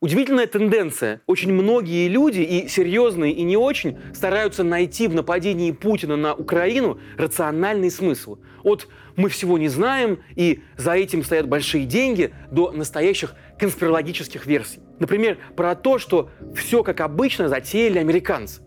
Удивительная тенденция. Очень многие люди, и серьезные, и не очень, стараются найти в нападении Путина на Украину рациональный смысл. От «мы всего не знаем» и «за этим стоят большие деньги» до настоящих конспирологических версий. Например, про то, что все как обычно затеяли американцы.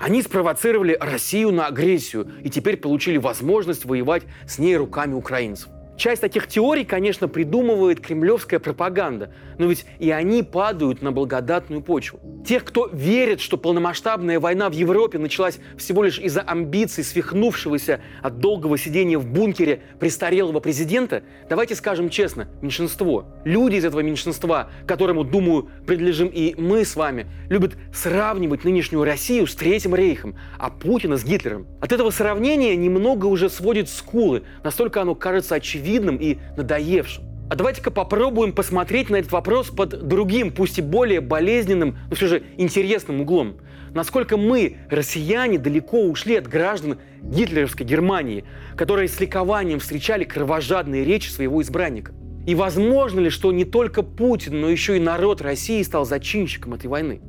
Они спровоцировали Россию на агрессию и теперь получили возможность воевать с ней руками украинцев. Часть таких теорий, конечно, придумывает кремлевская пропаганда, но ведь и они падают на благодатную почву. Тех, кто верит, что полномасштабная война в Европе началась всего лишь из-за амбиций свихнувшегося от долгого сидения в бункере престарелого президента, давайте скажем честно, меньшинство. Люди из этого меньшинства, которому, думаю, принадлежим и мы с вами, любят сравнивать нынешнюю Россию с Третьим рейхом, а Путина с Гитлером. От этого сравнения немного уже сводит скулы, настолько оно кажется очевидным очевидным и надоевшим. А давайте-ка попробуем посмотреть на этот вопрос под другим, пусть и более болезненным, но все же интересным углом. Насколько мы, россияне, далеко ушли от граждан гитлеровской Германии, которые с ликованием встречали кровожадные речи своего избранника. И возможно ли, что не только Путин, но еще и народ России стал зачинщиком этой войны?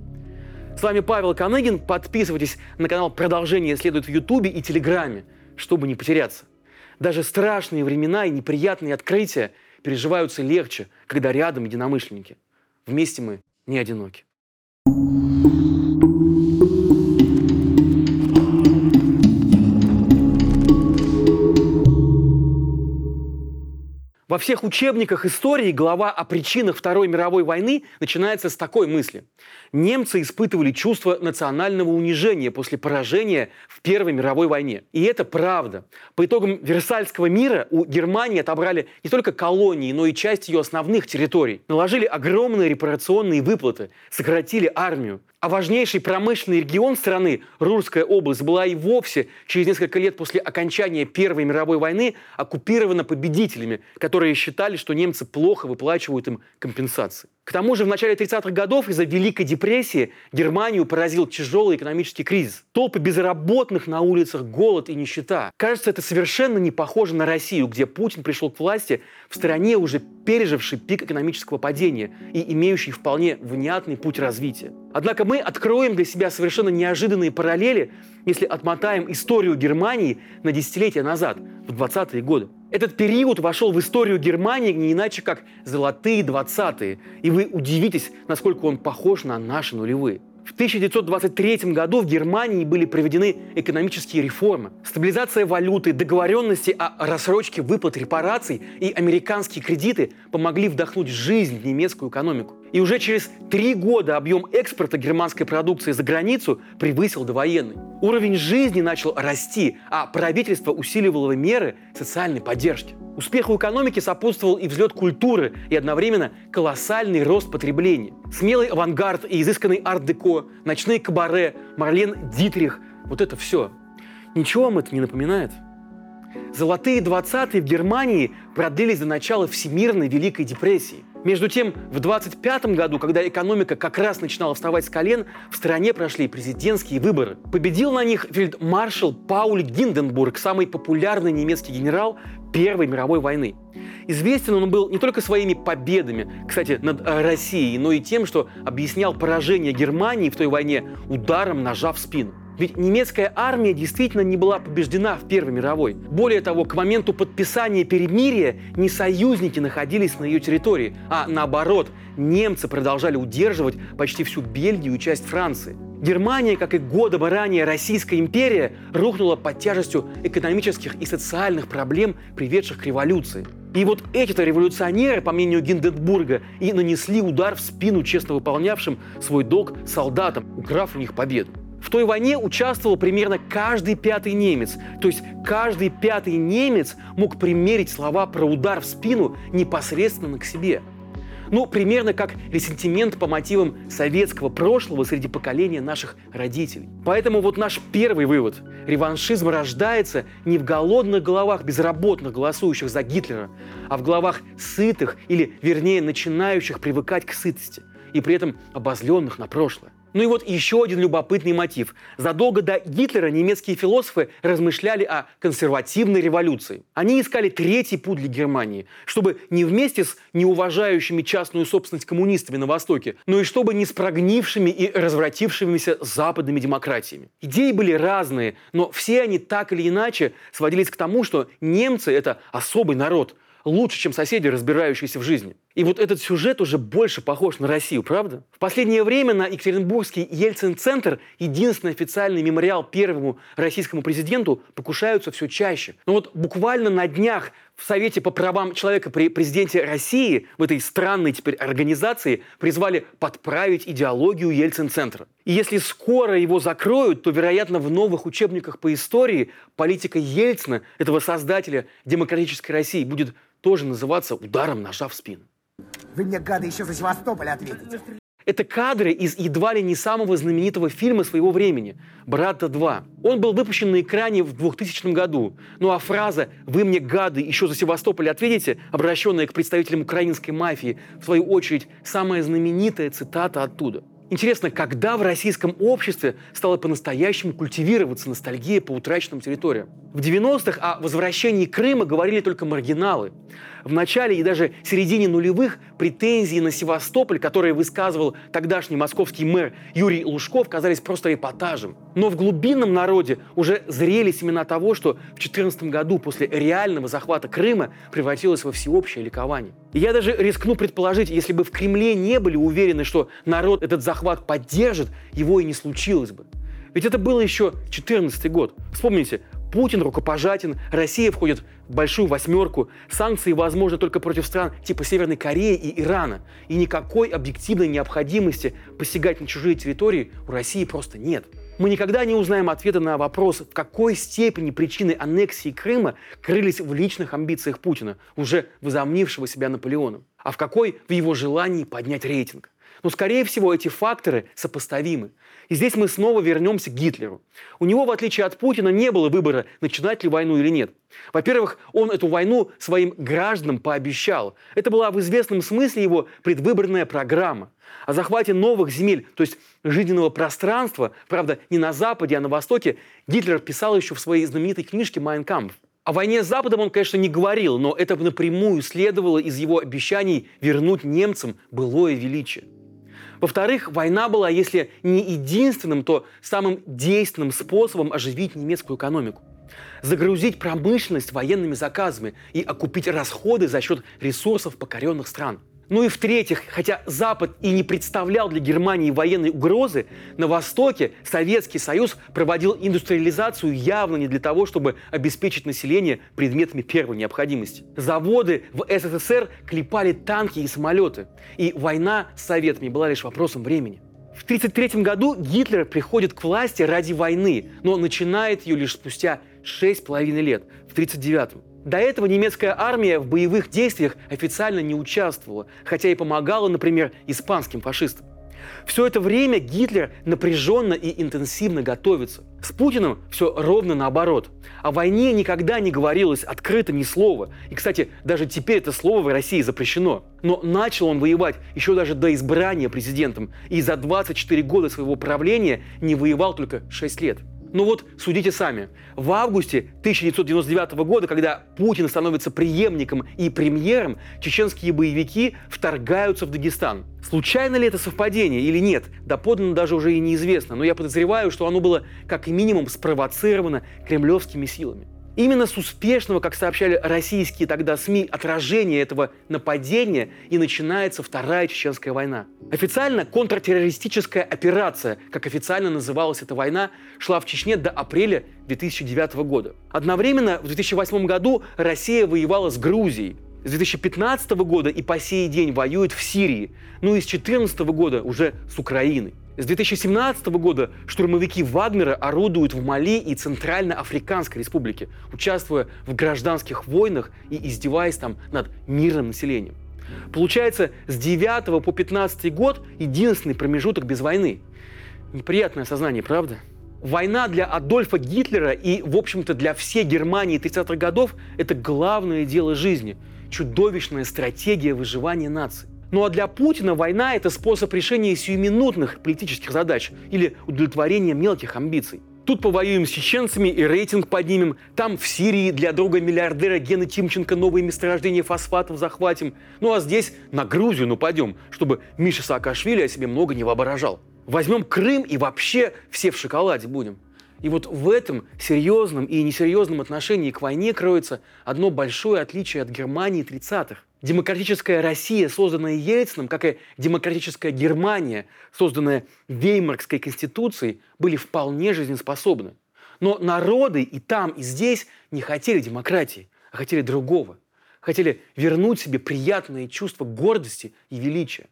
С вами Павел Коныгин. Подписывайтесь на канал «Продолжение следует» в Ютубе и Телеграме, чтобы не потеряться. Даже страшные времена и неприятные открытия переживаются легче, когда рядом единомышленники. Вместе мы не одиноки. Во всех учебниках истории глава о причинах Второй мировой войны начинается с такой мысли. Немцы испытывали чувство национального унижения после поражения в Первой мировой войне. И это правда. По итогам Версальского мира у Германии отобрали не только колонии, но и часть ее основных территорий. Наложили огромные репарационные выплаты, сократили армию. А важнейший промышленный регион страны, Рурская область, была и вовсе через несколько лет после окончания Первой мировой войны оккупирована победителями, которые считали, что немцы плохо выплачивают им компенсации. К тому же в начале 30-х годов из-за Великой депрессии Германию поразил тяжелый экономический кризис. Толпы безработных на улицах, голод и нищета. Кажется, это совершенно не похоже на Россию, где Путин пришел к власти в стране, уже переживший пик экономического падения и имеющий вполне внятный путь развития. Однако мы откроем для себя совершенно неожиданные параллели, если отмотаем историю Германии на десятилетия назад, в 20-е годы. Этот период вошел в историю Германии не иначе, как золотые 20-е. И вы удивитесь, насколько он похож на наши нулевые. В 1923 году в Германии были проведены экономические реформы. Стабилизация валюты, договоренности о рассрочке выплат репараций и американские кредиты помогли вдохнуть жизнь в немецкую экономику. И уже через три года объем экспорта германской продукции за границу превысил довоенный. Уровень жизни начал расти, а правительство усиливало меры социальной поддержки. Успеху экономики сопутствовал и взлет культуры, и одновременно колоссальный рост потребления. Смелый авангард и изысканный арт-деко, ночные кабаре, Марлен Дитрих – вот это все. Ничего вам это не напоминает? Золотые 20-е в Германии продлились до начала Всемирной Великой депрессии – между тем, в 25 году, когда экономика как раз начинала вставать с колен, в стране прошли президентские выборы. Победил на них фельдмаршал Пауль Гинденбург, самый популярный немецкий генерал Первой мировой войны. Известен он был не только своими победами, кстати, над э, Россией, но и тем, что объяснял поражение Германии в той войне ударом ножа в спину. Ведь немецкая армия действительно не была побеждена в Первой мировой. Более того, к моменту подписания перемирия не союзники находились на ее территории, а наоборот, немцы продолжали удерживать почти всю Бельгию и часть Франции. Германия, как и годом ранее Российская империя, рухнула под тяжестью экономических и социальных проблем, приведших к революции. И вот эти-то революционеры, по мнению Гинденбурга, и нанесли удар в спину честно выполнявшим свой долг солдатам, украв у них победу. В той войне участвовал примерно каждый пятый немец. То есть каждый пятый немец мог примерить слова про удар в спину непосредственно к себе. Ну, примерно как ресентимент по мотивам советского прошлого среди поколения наших родителей. Поэтому вот наш первый вывод. Реваншизм рождается не в голодных головах безработных, голосующих за Гитлера, а в головах сытых или, вернее, начинающих привыкать к сытости и при этом обозленных на прошлое. Ну и вот еще один любопытный мотив. Задолго до Гитлера немецкие философы размышляли о консервативной революции. Они искали третий путь для Германии, чтобы не вместе с неуважающими частную собственность коммунистами на Востоке, но и чтобы не с прогнившими и развратившимися западными демократиями. Идеи были разные, но все они так или иначе сводились к тому, что немцы – это особый народ, лучше, чем соседи, разбирающиеся в жизни. И вот этот сюжет уже больше похож на Россию, правда? В последнее время на Екатеринбургский Ельцин-центр, единственный официальный мемориал первому российскому президенту, покушаются все чаще. Но вот буквально на днях в Совете по правам человека при президенте России, в этой странной теперь организации, призвали подправить идеологию Ельцин-центра. И если скоро его закроют, то, вероятно, в новых учебниках по истории политика Ельцина, этого создателя демократической России, будет тоже называться ударом ножа в спину. Вы мне, гады, еще за Севастополь ответите. Это кадры из едва ли не самого знаменитого фильма своего времени «Брата 2». Он был выпущен на экране в 2000 году. Ну а фраза «Вы мне, гады, еще за Севастополь ответите», обращенная к представителям украинской мафии, в свою очередь, самая знаменитая цитата оттуда – Интересно, когда в российском обществе стала по-настоящему культивироваться ностальгия по утраченным территориям? В 90-х о возвращении Крыма говорили только маргиналы. В начале и даже середине нулевых претензии на Севастополь, которые высказывал тогдашний московский мэр Юрий Лужков, казались просто эпатажем. Но в глубинном народе уже зрели семена того, что в 2014 году после реального захвата Крыма превратилось во всеобщее ликование. И я даже рискну предположить, если бы в Кремле не были уверены, что народ этот захват поддержит, его и не случилось бы. Ведь это было еще 2014 год. Вспомните, Путин рукопожатен, Россия входит в большую восьмерку, санкции возможны только против стран типа Северной Кореи и Ирана. И никакой объективной необходимости посягать на чужие территории у России просто нет. Мы никогда не узнаем ответа на вопрос, в какой степени причины аннексии Крыма крылись в личных амбициях Путина, уже возомнившего себя Наполеоном, а в какой в его желании поднять рейтинг. Но, скорее всего, эти факторы сопоставимы. И здесь мы снова вернемся к Гитлеру. У него, в отличие от Путина, не было выбора, начинать ли войну или нет. Во-первых, он эту войну своим гражданам пообещал. Это была в известном смысле его предвыборная программа. О захвате новых земель, то есть жизненного пространства, правда, не на Западе, а на Востоке, Гитлер писал еще в своей знаменитой книжке «Майн Кампф». О войне с Западом он, конечно, не говорил, но это напрямую следовало из его обещаний вернуть немцам былое величие. Во-вторых, война была, если не единственным, то самым действенным способом оживить немецкую экономику. Загрузить промышленность военными заказами и окупить расходы за счет ресурсов покоренных стран – ну и в-третьих, хотя Запад и не представлял для Германии военной угрозы, на Востоке Советский Союз проводил индустриализацию явно не для того, чтобы обеспечить население предметами первой необходимости. Заводы в СССР клепали танки и самолеты, и война с Советами была лишь вопросом времени. В 1933 году Гитлер приходит к власти ради войны, но начинает ее лишь спустя 6,5 лет, в 1939 до этого немецкая армия в боевых действиях официально не участвовала, хотя и помогала, например, испанским фашистам. Все это время Гитлер напряженно и интенсивно готовится. С Путиным все ровно наоборот. О войне никогда не говорилось открыто ни слова. И, кстати, даже теперь это слово в России запрещено. Но начал он воевать еще даже до избрания президентом. И за 24 года своего правления не воевал только 6 лет. Ну вот судите сами. В августе 1999 года, когда Путин становится преемником и премьером, чеченские боевики вторгаются в Дагестан. Случайно ли это совпадение или нет, доподлинно даже уже и неизвестно, но я подозреваю, что оно было как минимум спровоцировано кремлевскими силами. Именно с успешного, как сообщали российские тогда СМИ, отражения этого нападения и начинается Вторая Чеченская война. Официально контртеррористическая операция, как официально называлась эта война, шла в Чечне до апреля 2009 года. Одновременно в 2008 году Россия воевала с Грузией. С 2015 года и по сей день воюет в Сирии. Ну и с 2014 года уже с Украиной. С 2017 года штурмовики Вагнера орудуют в Мали и Центральноафриканской республике, участвуя в гражданских войнах и издеваясь там над мирным населением. Получается, с 9 по 15 год единственный промежуток без войны. Неприятное осознание, правда? Война для Адольфа Гитлера и, в общем-то, для всей Германии 30-х годов – это главное дело жизни, чудовищная стратегия выживания нации. Ну а для Путина война – это способ решения сиюминутных политических задач или удовлетворения мелких амбиций. Тут повоюем с чеченцами и рейтинг поднимем. Там в Сирии для друга миллиардера Гена Тимченко новые месторождения фосфатов захватим. Ну а здесь на Грузию нападем, чтобы Миша Саакашвили о себе много не воображал. Возьмем Крым и вообще все в шоколаде будем. И вот в этом серьезном и несерьезном отношении к войне кроется одно большое отличие от Германии 30-х. Демократическая Россия, созданная Ельцином, как и демократическая Германия, созданная Веймарской конституцией, были вполне жизнеспособны. Но народы и там, и здесь не хотели демократии, а хотели другого. Хотели вернуть себе приятное чувство гордости и величия.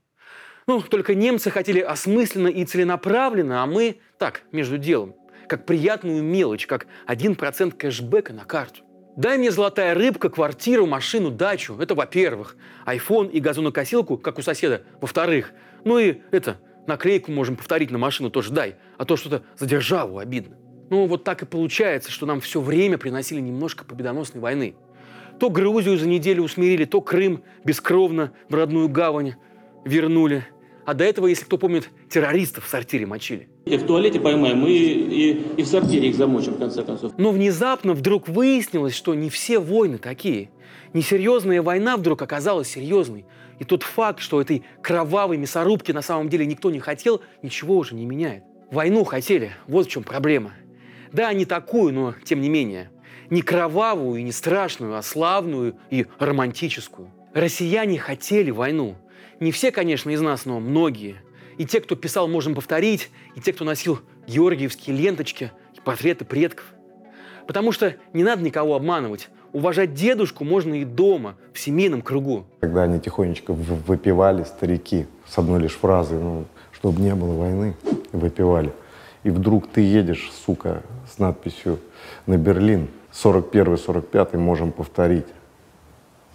Ну, только немцы хотели осмысленно и целенаправленно, а мы так, между делом, как приятную мелочь, как 1% кэшбэка на карту. Дай мне золотая рыбка, квартиру, машину, дачу. Это во-первых. Айфон и газонокосилку, как у соседа, во-вторых. Ну и это, наклейку можем повторить на машину тоже дай. А то что-то за державу обидно. Ну вот так и получается, что нам все время приносили немножко победоносной войны. То Грузию за неделю усмирили, то Крым бескровно в родную гавань вернули. А до этого, если кто помнит, террористов в сортире мочили. И в туалете поймаем, и, и, и в сортире их замочим, в конце концов. Но внезапно вдруг выяснилось, что не все войны такие. Несерьезная война вдруг оказалась серьезной. И тот факт, что этой кровавой мясорубки на самом деле никто не хотел, ничего уже не меняет. Войну хотели, вот в чем проблема. Да, не такую, но тем не менее. Не кровавую и не страшную, а славную и романтическую. Россияне хотели войну. Не все, конечно, из нас, но многие – и те, кто писал «Можем повторить», и те, кто носил георгиевские ленточки и портреты предков. Потому что не надо никого обманывать. Уважать дедушку можно и дома, в семейном кругу. Когда они тихонечко выпивали, старики, с одной лишь фразой, ну, чтобы не было войны, выпивали. И вдруг ты едешь, сука, с надписью на Берлин, 41-45 можем повторить.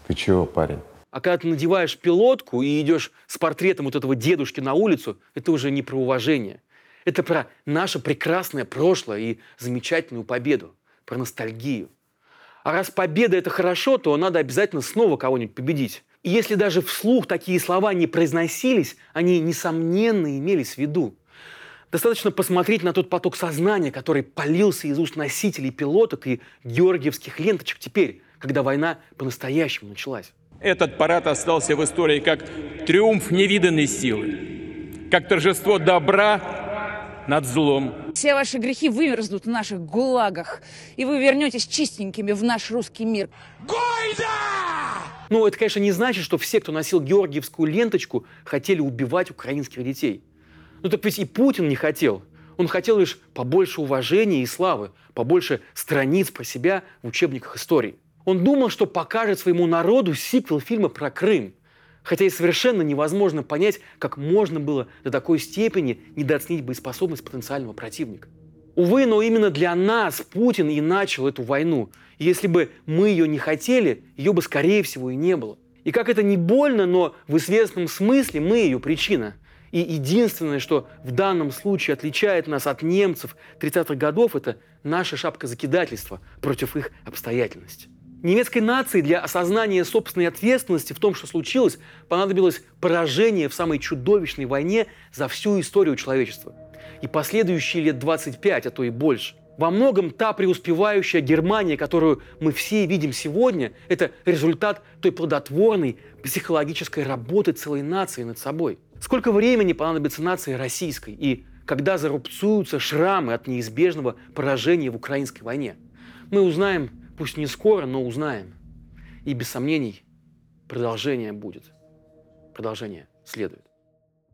Ты чего, парень? А когда ты надеваешь пилотку и идешь с портретом вот этого дедушки на улицу, это уже не про уважение. Это про наше прекрасное прошлое и замечательную победу, про ностальгию. А раз победа – это хорошо, то надо обязательно снова кого-нибудь победить. И если даже вслух такие слова не произносились, они, несомненно, имелись в виду. Достаточно посмотреть на тот поток сознания, который полился из уст носителей пилоток и георгиевских ленточек теперь, когда война по-настоящему началась. Этот парад остался в истории как триумф невиданной силы, как торжество добра над злом. Все ваши грехи вымерзнут в наших гулагах, и вы вернетесь чистенькими в наш русский мир. Гойда! Ну, это, конечно, не значит, что все, кто носил георгиевскую ленточку, хотели убивать украинских детей. Ну так ведь и Путин не хотел. Он хотел лишь побольше уважения и славы, побольше страниц про себя в учебниках истории. Он думал, что покажет своему народу сиквел фильма про Крым. Хотя и совершенно невозможно понять, как можно было до такой степени недооценить боеспособность потенциального противника. Увы, но именно для нас Путин и начал эту войну. Если бы мы ее не хотели, ее бы, скорее всего, и не было. И как это не больно, но в известном смысле мы ее причина. И единственное, что в данном случае отличает нас от немцев 30-х годов, это наша шапка закидательства против их обстоятельности. Немецкой нации для осознания собственной ответственности в том, что случилось, понадобилось поражение в самой чудовищной войне за всю историю человечества. И последующие лет 25, а то и больше. Во многом та преуспевающая Германия, которую мы все видим сегодня, это результат той плодотворной психологической работы целой нации над собой. Сколько времени понадобится нации российской и когда зарубцуются шрамы от неизбежного поражения в украинской войне? Мы узнаем Пусть не скоро, но узнаем. И без сомнений продолжение будет. Продолжение следует.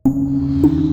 thank you